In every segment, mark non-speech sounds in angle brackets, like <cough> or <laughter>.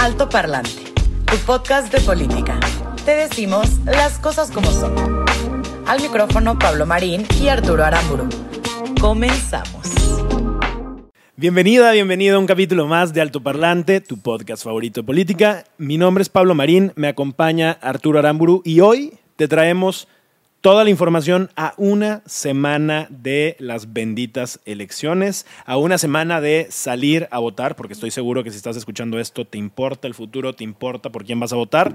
Alto Parlante, tu podcast de política. Te decimos las cosas como son. Al micrófono Pablo Marín y Arturo Aramburu. Comenzamos. Bienvenida, bienvenido a un capítulo más de Alto Parlante, tu podcast favorito de política. Mi nombre es Pablo Marín, me acompaña Arturo Aramburu y hoy te traemos toda la información a una semana de las benditas elecciones, a una semana de salir a votar, porque estoy seguro que si estás escuchando esto te importa el futuro, te importa por quién vas a votar.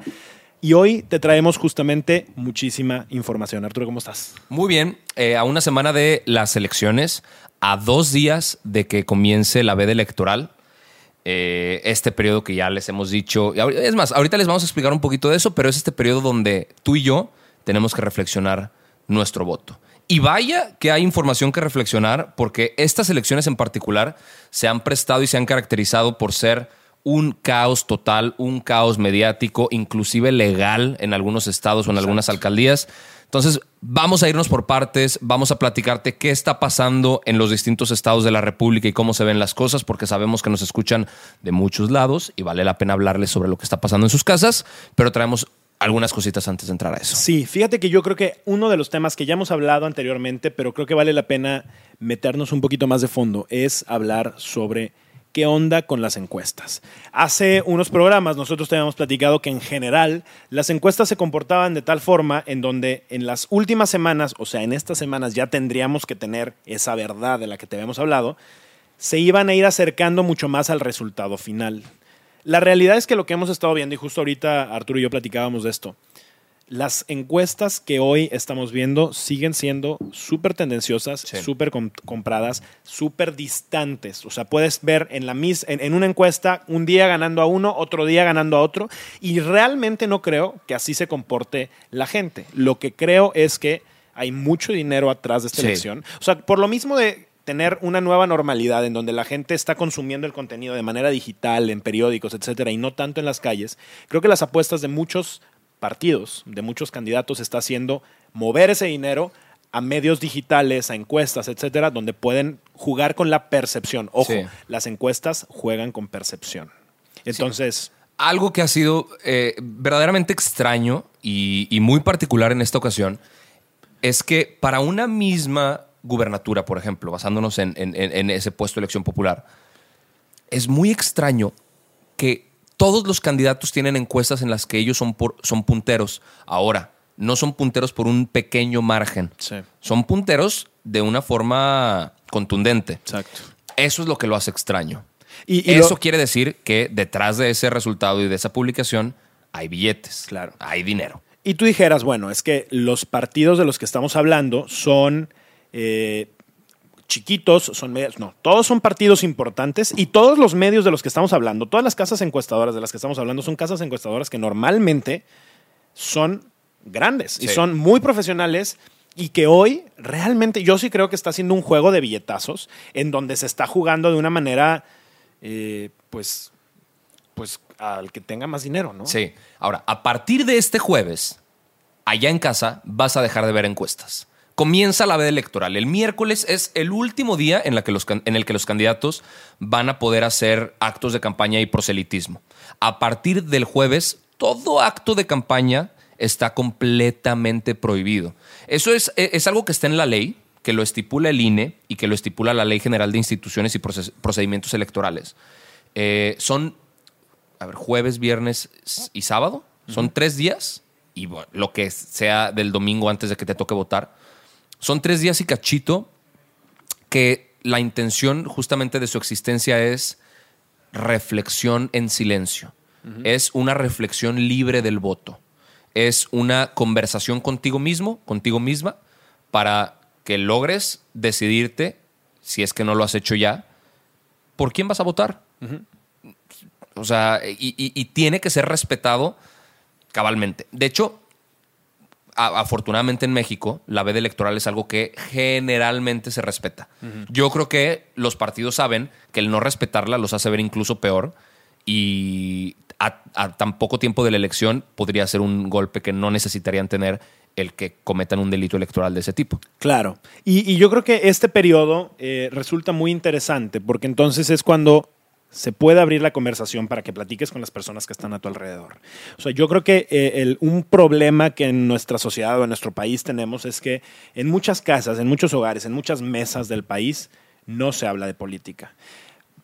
Y hoy te traemos justamente muchísima información. Arturo, ¿cómo estás? Muy bien, eh, a una semana de las elecciones, a dos días de que comience la veda electoral, eh, este periodo que ya les hemos dicho, es más, ahorita les vamos a explicar un poquito de eso, pero es este periodo donde tú y yo tenemos que reflexionar nuestro voto. Y vaya que hay información que reflexionar, porque estas elecciones en particular se han prestado y se han caracterizado por ser un caos total, un caos mediático, inclusive legal en algunos estados o en algunas alcaldías. Entonces, vamos a irnos por partes, vamos a platicarte qué está pasando en los distintos estados de la República y cómo se ven las cosas, porque sabemos que nos escuchan de muchos lados y vale la pena hablarles sobre lo que está pasando en sus casas, pero traemos algunas cositas antes de entrar a eso. Sí, fíjate que yo creo que uno de los temas que ya hemos hablado anteriormente, pero creo que vale la pena meternos un poquito más de fondo, es hablar sobre qué onda con las encuestas. Hace unos programas nosotros te habíamos platicado que en general las encuestas se comportaban de tal forma en donde en las últimas semanas, o sea, en estas semanas ya tendríamos que tener esa verdad de la que te habíamos hablado, se iban a ir acercando mucho más al resultado final. La realidad es que lo que hemos estado viendo, y justo ahorita Arturo y yo platicábamos de esto, las encuestas que hoy estamos viendo siguen siendo súper tendenciosas, súper com- compradas, súper distantes. O sea, puedes ver en, la mis en, en una encuesta un día ganando a uno, otro día ganando a otro, y realmente no creo que así se comporte la gente. Lo que creo es que hay mucho dinero atrás de esta Sí. elección. O sea, por lo mismo de tener una nueva normalidad en donde la gente está consumiendo el contenido de manera digital, en periódicos, etcétera, y no tanto en las calles, creo que las apuestas de muchos partidos, de muchos candidatos, está haciendo mover ese dinero a medios digitales, a encuestas, etcétera, donde pueden jugar con la percepción. Ojo, Sí. las encuestas juegan con percepción. Entonces, Algo que ha sido eh, verdaderamente extraño y, y muy particular en esta ocasión es que para una misma gubernatura, por ejemplo, basándonos en, en- en- en ese puesto de elección popular, es muy extraño que todos los candidatos tienen encuestas en las que ellos son, por- son punteros. Ahora, no son punteros por un pequeño margen. Sí. Son punteros de una forma contundente. exacto. Eso es lo que lo hace extraño. Y, y Eso lo- quiere decir que detrás de ese resultado y de esa publicación hay billetes. Claro. Hay dinero. Y tú dijeras, bueno, es que los partidos de los que estamos hablando son eh, chiquitos, son medios. No, todos son partidos importantes y todos los medios de los que estamos hablando, todas las casas encuestadoras de las que estamos hablando, son casas encuestadoras que normalmente son grandes y son muy profesionales y que hoy realmente yo sí creo que está haciendo un juego de billetazos en donde se está jugando de una manera, eh, pues, pues al que tenga más dinero, ¿no? Sí. Ahora, a partir de este jueves, allá en casa vas a dejar de ver encuestas. Comienza la veda electoral. El miércoles es el último día en, la que los en el que los candidatos van a poder hacer actos de campaña y proselitismo. A partir del jueves, todo acto de campaña está completamente prohibido. Eso es, e- es algo que está en la ley, que lo estipula el INE y que lo estipula la Ley General de Instituciones y Procedimientos Electorales. Eh, son a ver, jueves, viernes y sábado. Son tres días. Y bueno, lo que sea del domingo antes de que te toque votar. Son tres días y cachito que la intención justamente de su existencia es reflexión en silencio. Es una reflexión libre del voto. Es una conversación contigo mismo, contigo misma, para que logres decidirte, si es que no lo has hecho ya, por quién vas a votar. O sea, y, y- y tiene que ser respetado cabalmente. De hecho, afortunadamente en México, la veda electoral es algo que generalmente se respeta. Yo creo que los partidos saben que el no respetarla los hace ver incluso peor y a, a tan poco tiempo de la elección podría ser un golpe que no necesitarían tener el que cometan un delito electoral de ese tipo. Claro. Y, y yo creo que este periodo eh, resulta muy interesante porque entonces es cuando se puede abrir la conversación para que platiques con las personas que están a tu alrededor. O sea, yo creo que eh, un problema que en nuestra sociedad o en nuestro país tenemos es que en muchas casas, en muchos hogares, en muchas mesas del país, no se habla de política.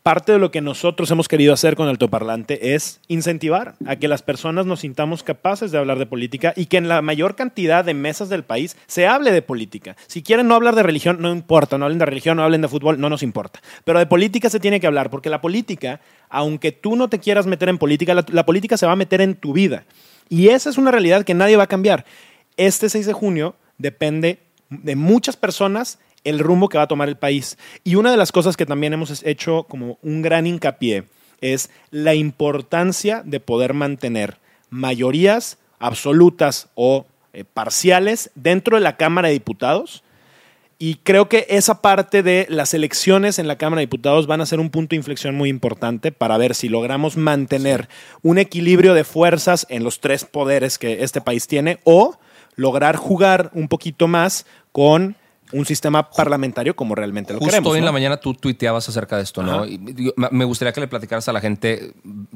Parte de lo que nosotros hemos querido hacer con Altoparlante es incentivar a que las personas nos sintamos capaces de hablar de política y que en la mayor cantidad de mesas del país se hable de política. Si quieren no hablar de religión, no importa, no hablen de religión, no hablen de fútbol, no nos importa. Pero de política se tiene que hablar, porque la política, aunque tú no te quieras meter en política, la, la política se va a meter en tu vida. Y esa es una realidad que nadie va a cambiar. Este 6 de junio depende de muchas personas el rumbo que va a tomar el país. Y una de las cosas que también hemos hecho como un gran hincapié es la importancia de poder mantener mayorías absolutas o eh, parciales dentro de la Cámara de Diputados. Y creo que esa parte de las elecciones en la Cámara de Diputados van a ser un punto de inflexión muy importante para ver si logramos mantener un equilibrio de fuerzas en los tres poderes que este país tiene o lograr jugar un poquito más con un sistema parlamentario como realmente lo Justo queremos. hoy en ¿no? la mañana tú tuiteabas acerca de esto, ¿no? Ajá. Y digo, me- gustaría que le platicaras a la gente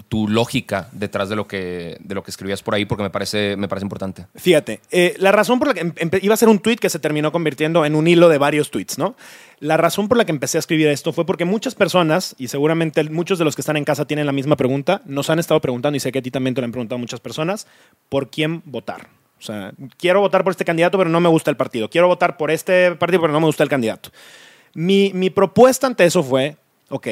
tu lógica detrás de lo que, de lo que escribías por ahí, porque me parece, me parece importante. Fíjate, eh, la razón por la que em- iba a ser un tweet que se terminó convirtiendo en un hilo de varios tweets, ¿no? La razón por la que empecé a escribir esto fue porque muchas personas, y seguramente muchos de los que están en casa tienen la misma pregunta, nos han estado preguntando, y sé que a ti también te lo han preguntado muchas personas, ¿por quién votar? O sea, quiero votar por este candidato, pero no me gusta el partido. Quiero votar por este partido, pero no me gusta el candidato. Mi, mi propuesta ante eso fue, ok,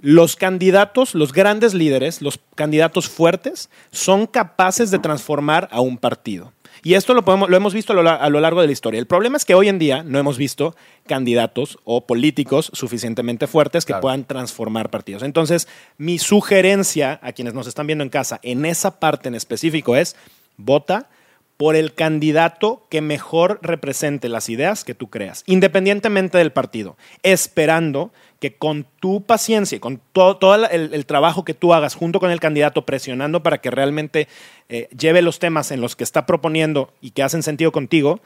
los candidatos, los grandes líderes, los candidatos fuertes, son capaces de transformar a un partido. Y esto lo, podemos, lo hemos visto a lo, a lo largo de la historia. El problema es que hoy en día no hemos visto candidatos o políticos suficientemente fuertes que Claro. puedan transformar partidos. Entonces, mi sugerencia a quienes nos están viendo en casa en esa parte en específico es, vota por el candidato que mejor represente las ideas que tú creas, independientemente del partido, esperando que con tu paciencia y con to- todo el, el trabajo que tú hagas junto con el candidato, presionando para que realmente eh, lleve los temas en los que está proponiendo y que hacen sentido contigo,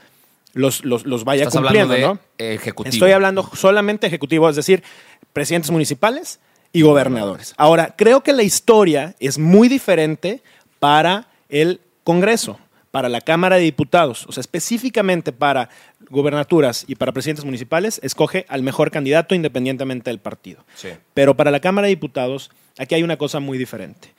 los, los, los vaya Estás cumpliendo, hablando de ¿no? ejecutivo. Estoy hablando solamente ejecutivo, es decir, presidentes municipales y gobernadores. Ahora, creo que la historia es muy diferente para el Congreso, para la Cámara de Diputados, o sea, específicamente para gobernaturas y para presidentes municipales, escoge al mejor candidato independientemente del partido. Sí. Pero para la Cámara de Diputados, aquí hay una cosa muy diferente.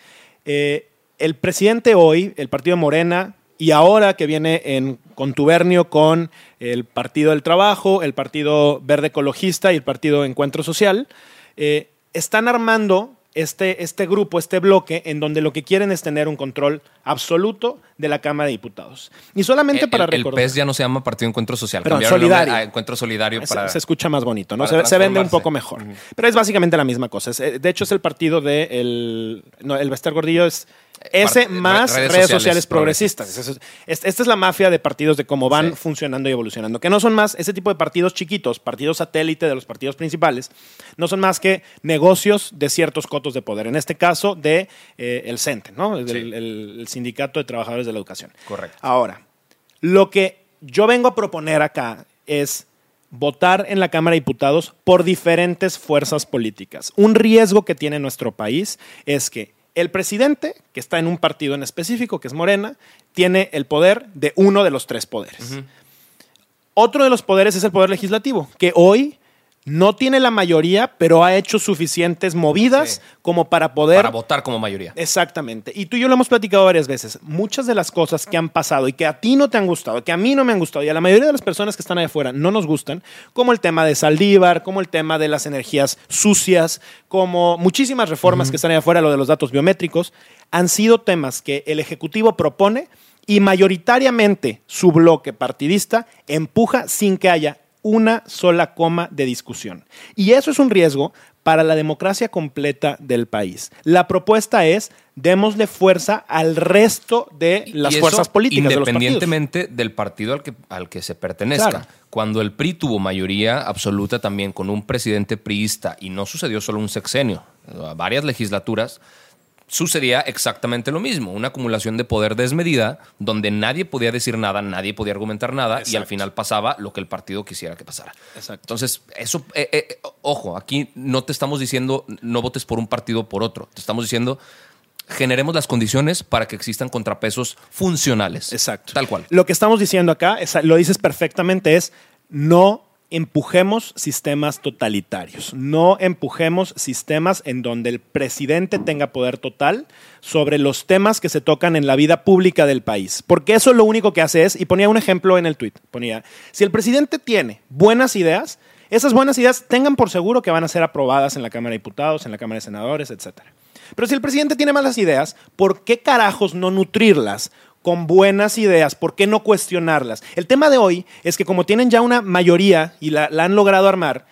Eh, el presidente hoy, el partido Morena, y ahora que viene en contubernio con el Partido del Trabajo, el Partido Verde Ecologista y el Partido Encuentro Social, eh, están armando este, este grupo, este bloque, en donde lo que quieren es tener un control absoluto de la Cámara de Diputados. Y solamente El, para el- el recordar... PES ya no se llama Partido Encuentro Social. Perdón, el solidario. a Encuentro Solidario Se- para... Se, escucha más bonito, ¿no? Se, se vende un poco mejor. Pero es básicamente la misma cosa. Es, eh, de hecho, es el partido de el, no, el Bester Gordillo es ese Part- más redes redes, sociales sociales, progresistas. Es- esta es la mafia de partidos de cómo van Sí. funcionando y evolucionando. Que no son más ese tipo de partidos chiquitos, partidos satélite de los partidos principales, no son más que negocios de ciertos cotos de poder. En este caso, de eh, el CENTE, ¿no? El, Sí. el- el Sindicato de Trabajadores de la Educación. Correcto. Ahora, lo que yo vengo a proponer acá es votar en la Cámara de Diputados por diferentes fuerzas políticas. Un riesgo que tiene nuestro país es que el presidente, que está en un partido en específico, que es Morena, tiene el poder de uno de los tres poderes. Otro de los poderes es el poder legislativo, que hoy no tiene la mayoría, pero ha hecho suficientes movidas Sí. como para poder Para votar como mayoría. Exactamente. Y tú y yo lo hemos platicado varias veces. Muchas de las cosas que han pasado y que a ti no te han gustado, que a mí no me han gustado y a la mayoría de las personas que están allá afuera no nos gustan, como el tema de Saldívar, como el tema de las energías sucias, como muchísimas reformas que están allá afuera, lo de los datos biométricos, han sido temas que el Ejecutivo propone y mayoritariamente su bloque partidista empuja sin que haya una sola coma de discusión. Y eso es un riesgo para la democracia completa del país. La propuesta es démosle fuerza al resto de las Y eso fuerzas políticas. de los partidos. independientemente del partido al que, al que se pertenezca. Claro. Cuando el PRI tuvo mayoría absoluta también con un presidente priista, y no sucedió solo un sexenio, varias legislaturas, sucedía exactamente lo mismo, una acumulación de poder desmedida donde nadie podía decir nada, nadie podía argumentar nada y al final pasaba lo que el partido quisiera que pasara. Exacto. Entonces, eso, eh, eh, ojo, aquí no te estamos diciendo no votes por un partido o por otro, te estamos diciendo generemos las condiciones para que existan contrapesos funcionales. Exacto. Tal cual. Lo que estamos diciendo acá, lo dices perfectamente, es no empujemos sistemas totalitarios, no empujemos sistemas en donde el presidente tenga poder total sobre los temas que se tocan en la vida pública del país, porque eso lo único que hace es, y ponía un ejemplo en el tweet, ponía, si el presidente tiene buenas ideas, esas buenas ideas tengan por seguro que van a ser aprobadas en la Cámara de Diputados, en la Cámara de Senadores, etcétera. Pero si el presidente tiene malas ideas, ¿por qué carajos no nutrirlas con buenas ideas? ¿Por qué no cuestionarlas? El tema de hoy es que como tienen ya una mayoría y la, la han logrado armar,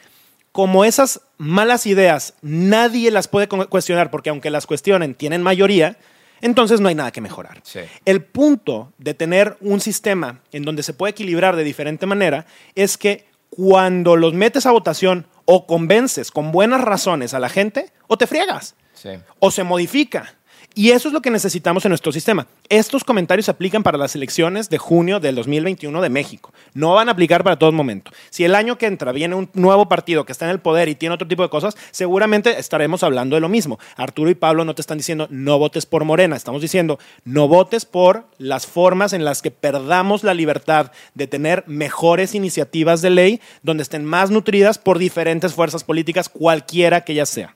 como esas malas ideas nadie las puede cu- cuestionar porque aunque las cuestionen tienen mayoría, entonces no hay nada que mejorar. Sí. El punto de tener un sistema en donde se puede equilibrar de diferente manera es que cuando los metes a votación o convences con buenas razones a la gente, o te friegas Sí. o se modifica. Y eso es lo que necesitamos en nuestro sistema. Estos comentarios se aplican para las elecciones de junio del 2021 de México. No van a aplicar para todo momento. Si el año que entra viene un nuevo partido que está en el poder y tiene otro tipo de cosas, seguramente estaremos hablando de lo mismo. Arturo y Pablo no te están diciendo no votes por Morena, estamos diciendo no votes por las formas en las que perdamos la libertad de tener mejores iniciativas de ley donde estén más nutridas por diferentes fuerzas políticas, cualquiera que ellas sea.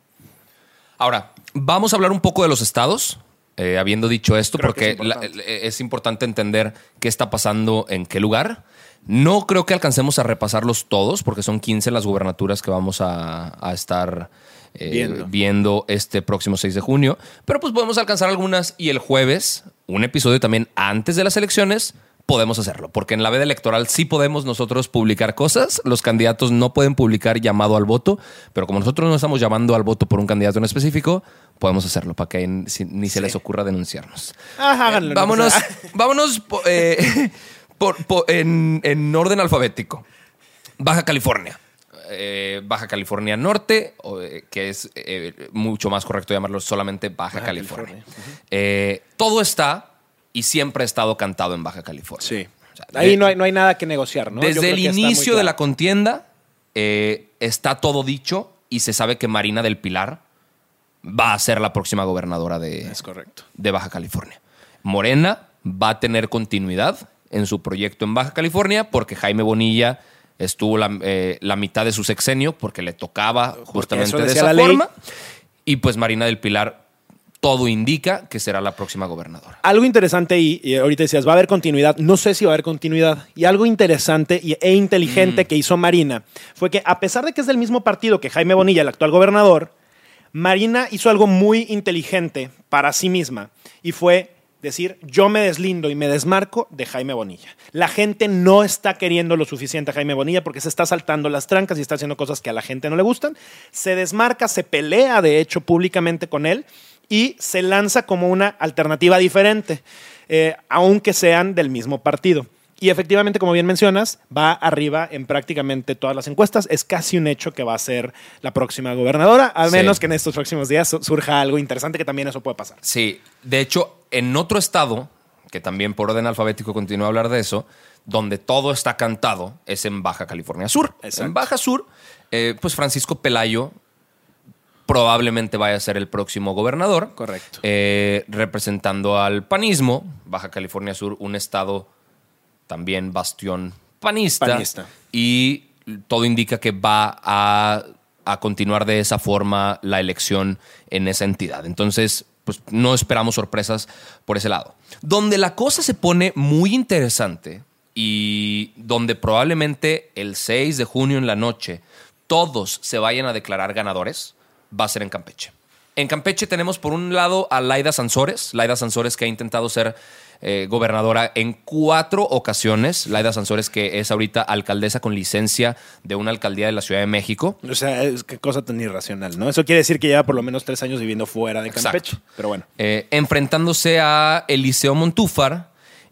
Ahora, vamos a hablar un poco de los estados, eh, habiendo dicho esto, Creo porque es la- importante. eh, es importante entender qué está pasando en qué lugar. No creo que alcancemos a repasarlos todos, porque son 15 las gubernaturas que vamos a, a estar eh, Viendo. viendo este próximo 6 de junio. Pero pues podemos alcanzar algunas y el jueves, un episodio también antes de las elecciones, podemos hacerlo. Porque en la veda electoral sí podemos nosotros publicar cosas. Los candidatos no pueden publicar llamado al voto, pero como nosotros no estamos llamando al voto por un candidato en específico, podemos hacerlo para que ni, se les ocurra denunciarnos. Ajá, háganlo, no vámonos, <laughs> vámonos eh, <laughs> por- en, en orden alfabético. Baja California. Eh, Baja California Norte, eh, que es eh, mucho más correcto llamarlo solamente Baja, Baja California. California, Eh, todo está y siempre ha estado cantado en Baja California. Sí. O sea, Ahí de- no hay, no hay nada que negociar, ¿no? Desde el inicio de la contienda eh, está todo dicho y se sabe que Marina del Pilar va a ser la próxima gobernadora de, Es correcto. de Baja California. Morena va a tener continuidad en su proyecto en Baja California porque Jaime Bonilla estuvo la, eh, la mitad de su sexenio porque le tocaba justamente de esa ley. forma. Y pues Marina del Pilar, todo indica que será la próxima gobernadora. Algo interesante ahí, y ahorita decías, va a haber continuidad. No sé si va a haber continuidad. Y algo interesante y- e inteligente que hizo Marina fue que, a pesar de que es del mismo partido que Jaime Bonilla, el actual gobernador, Marina hizo algo muy inteligente para sí misma y fue decir, yo me deslindo y me desmarco de Jaime Bonilla. La gente no está queriendo lo suficiente a Jaime Bonilla porque se está saltando las trancas y está haciendo cosas que a la gente no le gustan. Se desmarca, se pelea de hecho públicamente con él y se lanza como una alternativa diferente, eh, aunque sean del mismo partido. Y efectivamente, como bien mencionas, va arriba en prácticamente todas las encuestas. Es casi un hecho que va a ser la próxima gobernadora, a Sí. menos que en estos próximos días su- surja algo interesante que también eso puede pasar. Sí, de hecho, en otro estado, que también por orden alfabético continúa a hablar de eso, donde todo está cantado, es en Baja California Sur. Exacto. En Baja Sur, eh, pues Francisco Pelayo probablemente vaya a ser el próximo gobernador. Correcto. Eh, representando al panismo, Baja California Sur, un estado también bastión panista. Panista. Y todo indica que va a, a continuar de esa forma la elección en esa entidad. Entonces, pues no esperamos sorpresas por ese lado. Donde la cosa se pone muy interesante y donde probablemente el 6 de junio en la noche todos se vayan a declarar ganadores, va a ser en Campeche. En Campeche tenemos por un lado a Laida Sansores, Laida Sansores que ha intentado ser eh, gobernadora en cuatro ocasiones. Laida Sansores, que es ahorita alcaldesa con licencia de una alcaldía de la Ciudad de México. O sea, es qué cosa tan irracional, ¿no? Eso quiere decir que lleva por lo menos tres años viviendo fuera de Campeche. Exacto. Pero bueno. Eh, enfrentándose a Eliseo Montúfar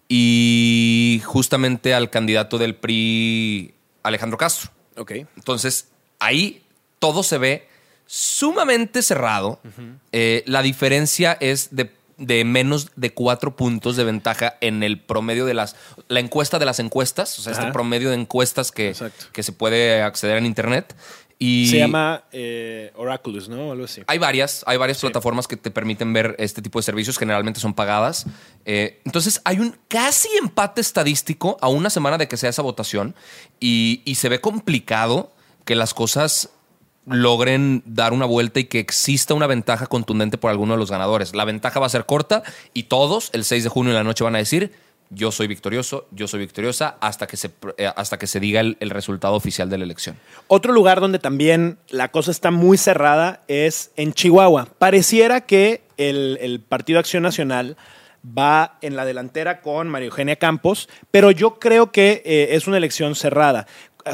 y justamente al candidato del PRI, Alejandro Castro. Ok. Entonces, ahí todo se ve sumamente cerrado. Eh, la diferencia es de, de menos de cuatro puntos de ventaja en el promedio de las. La encuesta de las encuestas, o sea, este promedio de encuestas que, que se puede acceder en Internet. Y Se llama eh, Oraculus, ¿no? Algo así. hay varias, hay varias plataformas que te permiten ver este tipo de servicios, generalmente son pagadas. Eh, entonces hay un casi empate estadístico a una semana de que sea esa votación y, y se ve complicado que las cosas logren dar una vuelta y que exista una ventaja contundente por alguno de los ganadores. La ventaja va a ser corta y todos el 6 de junio en la noche van a decir yo soy victorioso, yo soy victoriosa hasta que se, eh, hasta que se diga el- resultado oficial de la elección. Otro lugar donde también la cosa está muy cerrada es en Chihuahua. Pareciera que el, el Partido Acción Nacional va en la delantera con María Eugenia Campos, pero yo creo que eh, es una elección cerrada.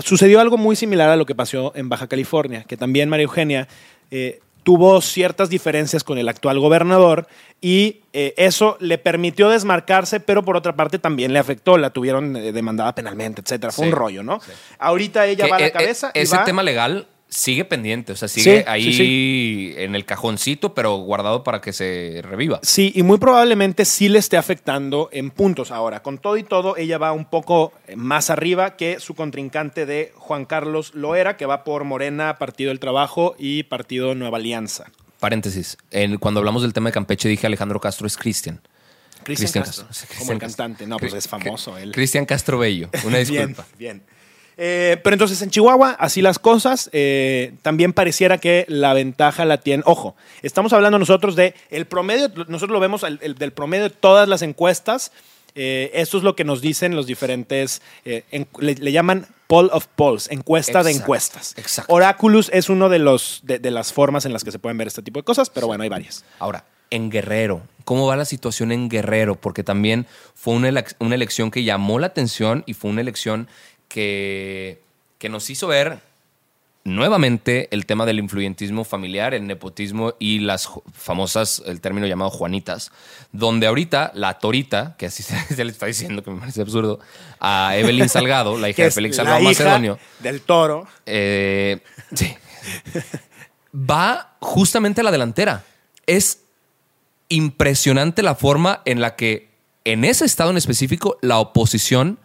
Sucedió algo muy similar a lo que pasó en Baja California, que también María Eugenia eh, tuvo ciertas diferencias con el actual gobernador y eh, eso le permitió desmarcarse, pero por otra parte también le afectó, la tuvieron eh, demandada penalmente, etcétera. Fue Sí, un rollo, ¿no? Ahorita ella va a la eh, cabeza eh, y ese va- tema legal sigue pendiente, o sea, sigue Sí, ahí sí, en el cajoncito, pero guardado para que se reviva. Sí, y muy probablemente sí le esté afectando en puntos ahora. Con todo y todo, ella va un poco más arriba que su contrincante de Juan Carlos Loera, que va por Morena, Partido del Trabajo y Partido Nueva Alianza. Paréntesis, en- cuando hablamos del tema de Campeche dije Alejandro Castro es Cristian. Cristian Castro, Castro. Como el cantante. No, pues es famoso él. Cristian Castro Bello, una <laughs> disculpa. Bien, bien. Eh, pero entonces en Chihuahua, así las cosas, eh, también pareciera que la ventaja la tiene. Ojo, estamos hablando nosotros de el promedio, nosotros lo vemos el- el- del promedio de todas las encuestas. Eh, esto es lo que nos dicen los diferentes, en- le, le llaman poll of polls, encuesta de encuestas. exacto. Oráculos es uno de, los, de, de las formas en las que se pueden ver este tipo de cosas, pero bueno, hay varias. Ahora, en Guerrero, ¿cómo va la situación en Guerrero? Porque también fue una, una elección que llamó la atención y fue una elección que, que nos hizo ver nuevamente el tema del influyentismo familiar, el nepotismo y las famosas, el término llamado Juanitas, donde ahorita la Torita, que así <laughs> se, le está diciendo que me parece absurdo, a Evelyn Salgado, la <laughs> hija de Félix la Salgado hija Macedonio, del toro. eh, sí. <laughs> Va justamente a la delantera. Es impresionante la forma en la que en ese estado en específico la oposición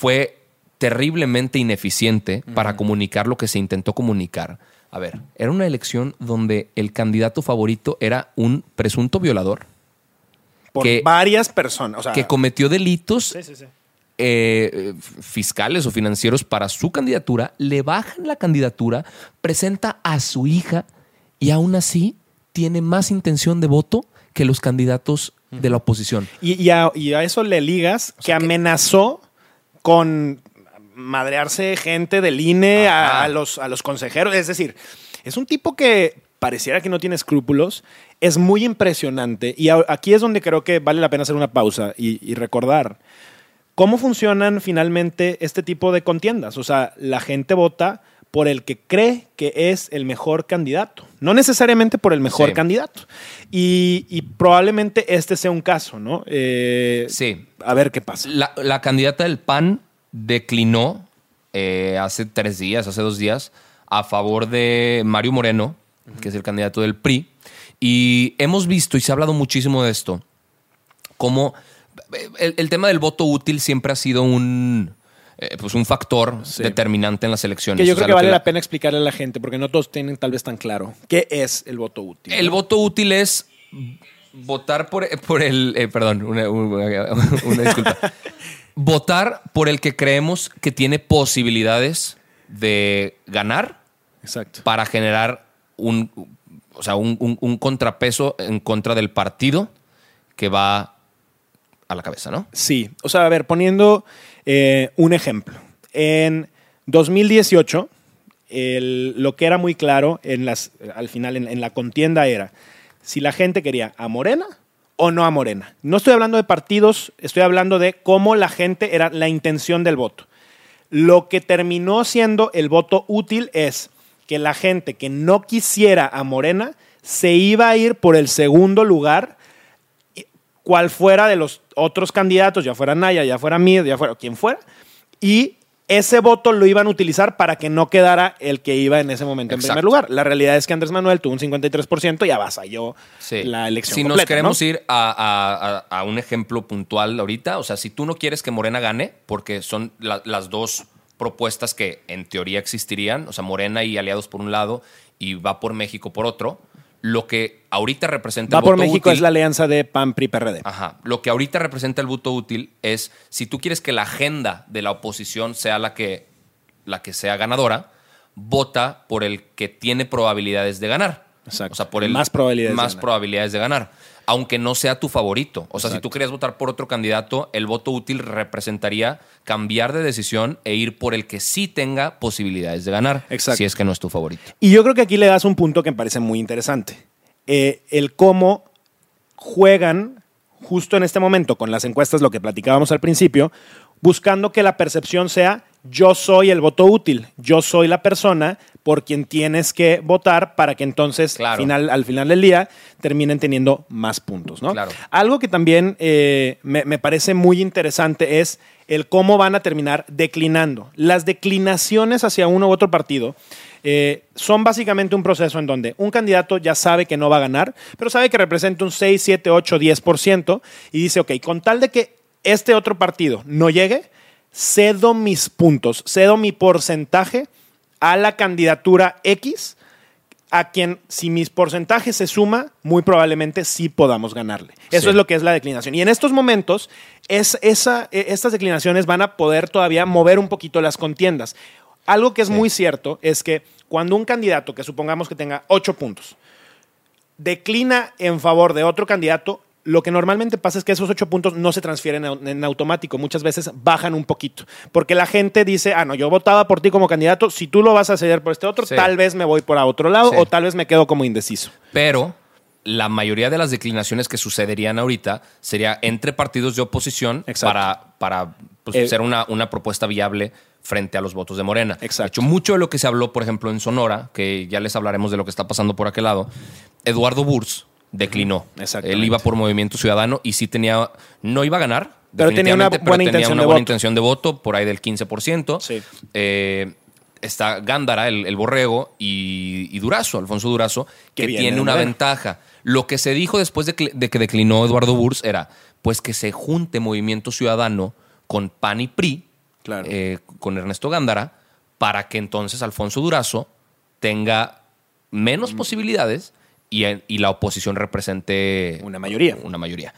fue terriblemente ineficiente para comunicar lo que se intentó comunicar. A ver, era una elección donde el candidato favorito era un presunto violador Por Que- varias personas. O sea, que cometió delitos sí, sí, sí. eh, fiscales o financieros para su candidatura, le bajan la candidatura, presenta a su hija y aún así tiene más intención de voto que los candidatos de la oposición. Y, y a, y a eso le ligas que amenazó con madrearse gente del INE a, los, a los consejeros. Es decir, es un tipo que pareciera que no tiene escrúpulos. Es muy impresionante. Y aquí es donde creo que vale la pena hacer una pausa y, y recordar cómo funcionan finalmente este tipo de contiendas. O sea, la gente vota por el que cree que es el mejor candidato, no necesariamente por el mejor Sí. candidato. Y, y probablemente este sea un caso, ¿no? Eh, Sí. A ver qué pasa. La, la candidata del PAN declinó eh, hace tres días, hace dos días, a favor de Mario Moreno, que es el candidato del PRI. Y hemos visto, y se ha hablado muchísimo de esto, cómo el, el tema del voto útil siempre ha sido un, eh, pues un factor Sí. determinante en las elecciones. Que yo O sea, creo que vale la- la pena explicarle a la gente, porque no todos tienen tal vez tan claro qué es el voto útil. El voto útil es votar por, por el. eh, perdón, una, una- una disculpa. <laughs> votar por el que creemos que tiene posibilidades de ganar Exacto. para generar un, o sea, un, un- un contrapeso en contra del partido que va a la cabeza, ¿no? Sí, o sea, a ver, poniendo eh, un ejemplo. En 2018, el- lo que era muy claro al final en, la contienda era si la gente quería a Morena o no a Morena. No estoy hablando de partidos, estoy hablando de cómo la gente era la intención del voto. Lo que terminó siendo el voto útil es que la gente que no quisiera a Morena se iba a ir por el segundo lugar, cual fuera de los otros candidatos, ya fuera Naya, ya fuera Mid, ya fuera quien fuera, y ese voto lo iban a utilizar para que no quedara el que iba en ese momento en Exacto. primer lugar. La realidad es que Andrés Manuel tuvo un 53% y avasalló Sí. la elección. Si nos queremos ¿no? ir a, a- a- a un ejemplo puntual ahorita, o sea, si tú no quieres que Morena gane, porque son la- las dos propuestas que en teoría existirían, o sea, Morena y aliados por un lado y va por México por otro, lo que ahorita representa Va el por voto México útil- es la alianza de PAN, PRI, PRD. Ajá. Lo que ahorita representa el voto útil es si tú quieres que la agenda de la oposición sea la que, la que sea ganadora, vota por el que tiene probabilidades de ganar. Exacto. O sea, por el Más probabilidades de más probabilidades de ganar. Aunque no sea tu favorito. O sea, si tú querías votar por otro candidato, el voto útil representaría cambiar de decisión e ir por el que sí tenga posibilidades de ganar. Exacto. Si es que no es tu favorito. Y yo creo que aquí le das un punto que me parece muy interesante. Eh, el cómo juegan justo en este momento con las encuestas, lo que platicábamos al principio, buscando que la percepción sea yo soy el voto útil, yo soy la persona por quien tienes que votar para que entonces Claro. final, al final del día terminen teniendo más puntos. ¿no? Claro. Algo que también eh, me, me parece muy interesante es el cómo van a terminar declinando. Las declinaciones hacia uno u otro partido eh, son básicamente un proceso en donde un candidato ya sabe que no va a ganar, pero sabe que representa un 6, 7, 8, 10% y dice, ok, con tal de que este otro partido no llegue, cedo mis puntos, cedo mi porcentaje a la candidatura X a quien, si mis porcentajes se suma, muy probablemente sí podamos ganarle. Eso Sí. es lo que es la declinación. Y en estos momentos, es, esa, eh, estas declinaciones van a poder todavía mover un poquito las contiendas. Algo que es muy cierto es que cuando un candidato, que supongamos que tenga ocho puntos, declina en favor de otro candidato, lo que normalmente pasa es que esos ocho puntos no se transfieren en, automático. Muchas veces bajan un poquito. Porque la gente dice, ah, no, yo votaba por ti como candidato. Si tú lo vas a ceder por este otro, Sí. tal vez me voy por a otro lado Sí. o tal vez me quedo como indeciso. Pero la mayoría de las declinaciones que sucederían ahorita sería entre partidos de oposición Exacto. para, para pues, Eh, ser una, una propuesta viable frente a los votos de Morena. Exacto. De hecho, mucho de lo que se habló, por ejemplo, en Sonora, que ya les hablaremos de lo que está pasando por aquel lado, Eduardo Burs declinó. Exactamente. Él iba por Movimiento Ciudadano y sí tenía, no iba a ganar. Pero tenía una buena tenía intención una de buena voto. intención de voto, por ahí del 15%. Sí. Eh, está Gándara, el, el borrego, y, y Durazo, Alfonso Durazo, Que tiene una ventaja. Lo que se dijo después de que, de que declinó Eduardo Burs era pues que se junte Movimiento Ciudadano con PAN y PRI, Claro. eh, con Ernesto Gándara, para que entonces Alfonso Durazo tenga Mm. menos posibilidades y, y la oposición represente Una mayoría. Una mayoría.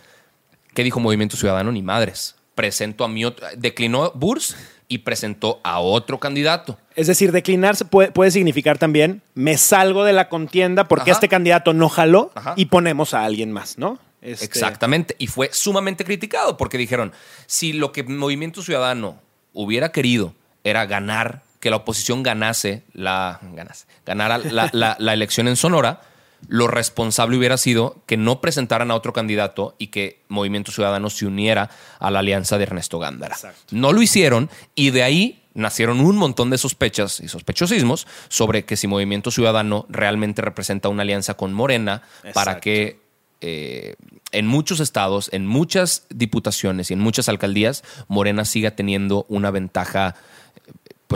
¿Qué dijo Movimiento Ciudadano? Ni madres. Presentó a mi otro, declinó Burs y presentó a otro candidato. Es decir, declinarse puede, puede significar también me salgo de la contienda porque Ajá. este candidato no jaló Ajá. y ponemos a alguien más, ¿no? Este, Exactamente. Y fue sumamente criticado porque dijeron, si lo que Movimiento Ciudadano hubiera querido era ganar, que la oposición ganase la, ganase, ganara la, la- la elección en Sonora, lo responsable hubiera sido que no presentaran a otro candidato y que Movimiento Ciudadano se uniera a la alianza de Ernesto Gándara. Exacto. No lo hicieron y de ahí nacieron un montón de sospechas y sospechosismos sobre que si Movimiento Ciudadano realmente representa una alianza con Morena para que eh, en muchos estados, en muchas diputaciones y en muchas alcaldías, Morena siga teniendo una ventaja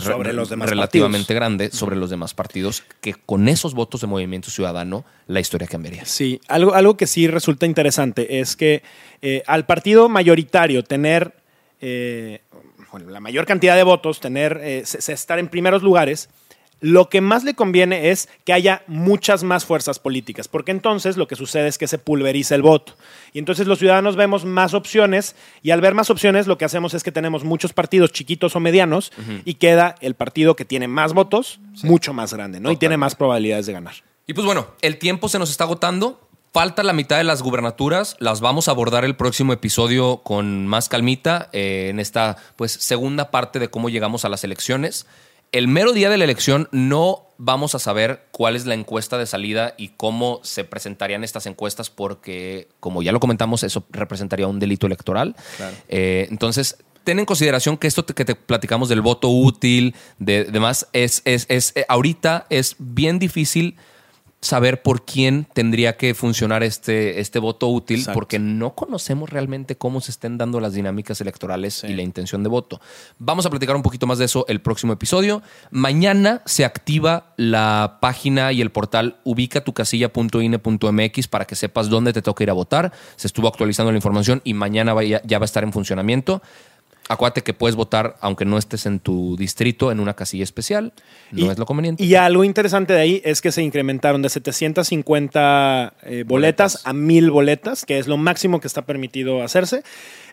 pues, Sobre re- los demás relativamente partidos. grande sobre los demás partidos, que con esos votos de Movimiento Ciudadano la historia cambiaría. Sí, algo, algo que sí resulta interesante es que eh, al partido mayoritario tener eh, bueno, la mayor cantidad de votos, tener, eh, estar en primeros lugares, lo que más le conviene es que haya muchas más fuerzas políticas, porque entonces lo que sucede es que se pulveriza el voto. Y entonces los ciudadanos vemos más opciones y al ver más opciones lo que hacemos es que tenemos muchos partidos chiquitos o medianos y queda el partido que tiene más votos mucho más grande, ¿no? Y tiene más probabilidades de ganar. Y pues bueno, el tiempo se nos está agotando. Falta la mitad de las gubernaturas. Las vamos a abordar el próximo episodio con más calmita eh, en esta pues segunda parte de cómo llegamos a las elecciones. El mero día de la elección no vamos a saber cuál es la encuesta de salida y cómo se presentarían estas encuestas porque, como ya lo comentamos, eso representaría un delito electoral. Eh, entonces, ten en consideración que esto que te platicamos del voto útil, de demás, es, es, es eh, ahorita es bien difícil saber por quién tendría que funcionar este, este voto útil, porque no conocemos realmente cómo se estén dando las dinámicas electorales y la intención de voto. Vamos a platicar un poquito más de eso el próximo episodio. Mañana se activa la página y el portal ubicatucasilla.ine.mx para que sepas dónde te toca ir a votar. Se estuvo actualizando la información y mañana ya va a estar en funcionamiento. Acuérdate que puedes votar aunque no estés en tu distrito en una casilla especial. No es lo conveniente. Y algo interesante de ahí es que se incrementaron de 750 eh, boletas, a 1000 boletas, que es lo máximo que está permitido hacerse.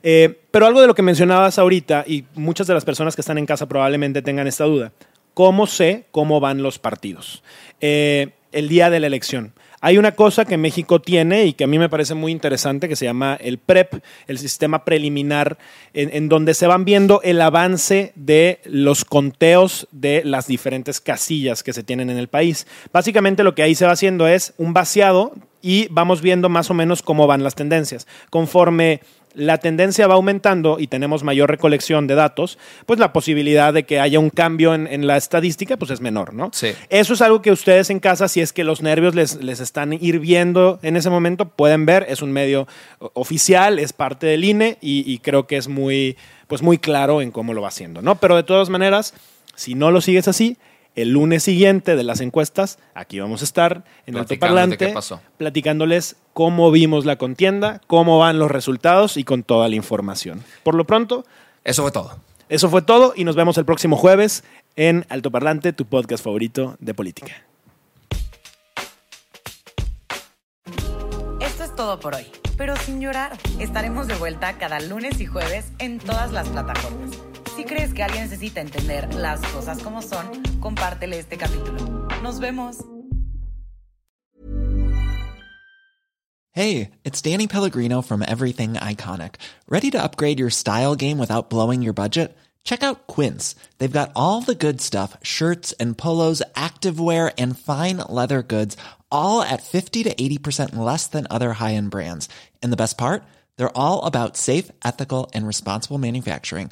Eh, pero algo de lo que mencionabas ahorita, y muchas de las personas que están en casa probablemente tengan esta duda, ¿cómo sé cómo van los partidos? Eh, el día de la elección. Hay una cosa que México tiene y que a mí me parece muy interesante que se llama el PREP, el sistema preliminar, en, donde se van viendo el avance de los conteos de las diferentes casillas que se tienen en el país. Básicamente lo que ahí se va haciendo es un vaciado y vamos viendo más o menos cómo van las tendencias. Conforme la tendencia va aumentando y tenemos mayor recolección de datos, pues la posibilidad de que haya un cambio en, la estadística pues es menor, ¿no? Sí. Eso es algo que ustedes en casa, si es que los nervios les, les están hirviendo en ese momento, pueden ver, es un medio oficial, es parte del INE y, y creo que es muy, pues muy claro en cómo lo va haciendo, ¿no? Pero de todas maneras, si no lo sigues así, el lunes siguiente de las encuestas, aquí vamos a estar en Alto Parlante platicándoles cómo vimos la contienda, cómo van los resultados y con toda la información. Por lo pronto, eso fue todo. Eso fue todo y nos vemos el próximo jueves en Alto Parlante, tu podcast favorito de política. Esto es todo por hoy, pero sin llorar. Estaremos de vuelta cada lunes y jueves en todas las plataformas si crees que alguien necesita entender las cosas como son, compártele este capítulo. Nos vemos. Hey, it's Danny Pellegrino from Everything Iconic. Ready to upgrade your style game without blowing your budget? Check out Quince. They've got all the good stuff shirts and polos, activewear, and fine leather goods, all at 50 to 80% less than other high end brands. And the best part? They're all about safe, ethical, and responsible manufacturing.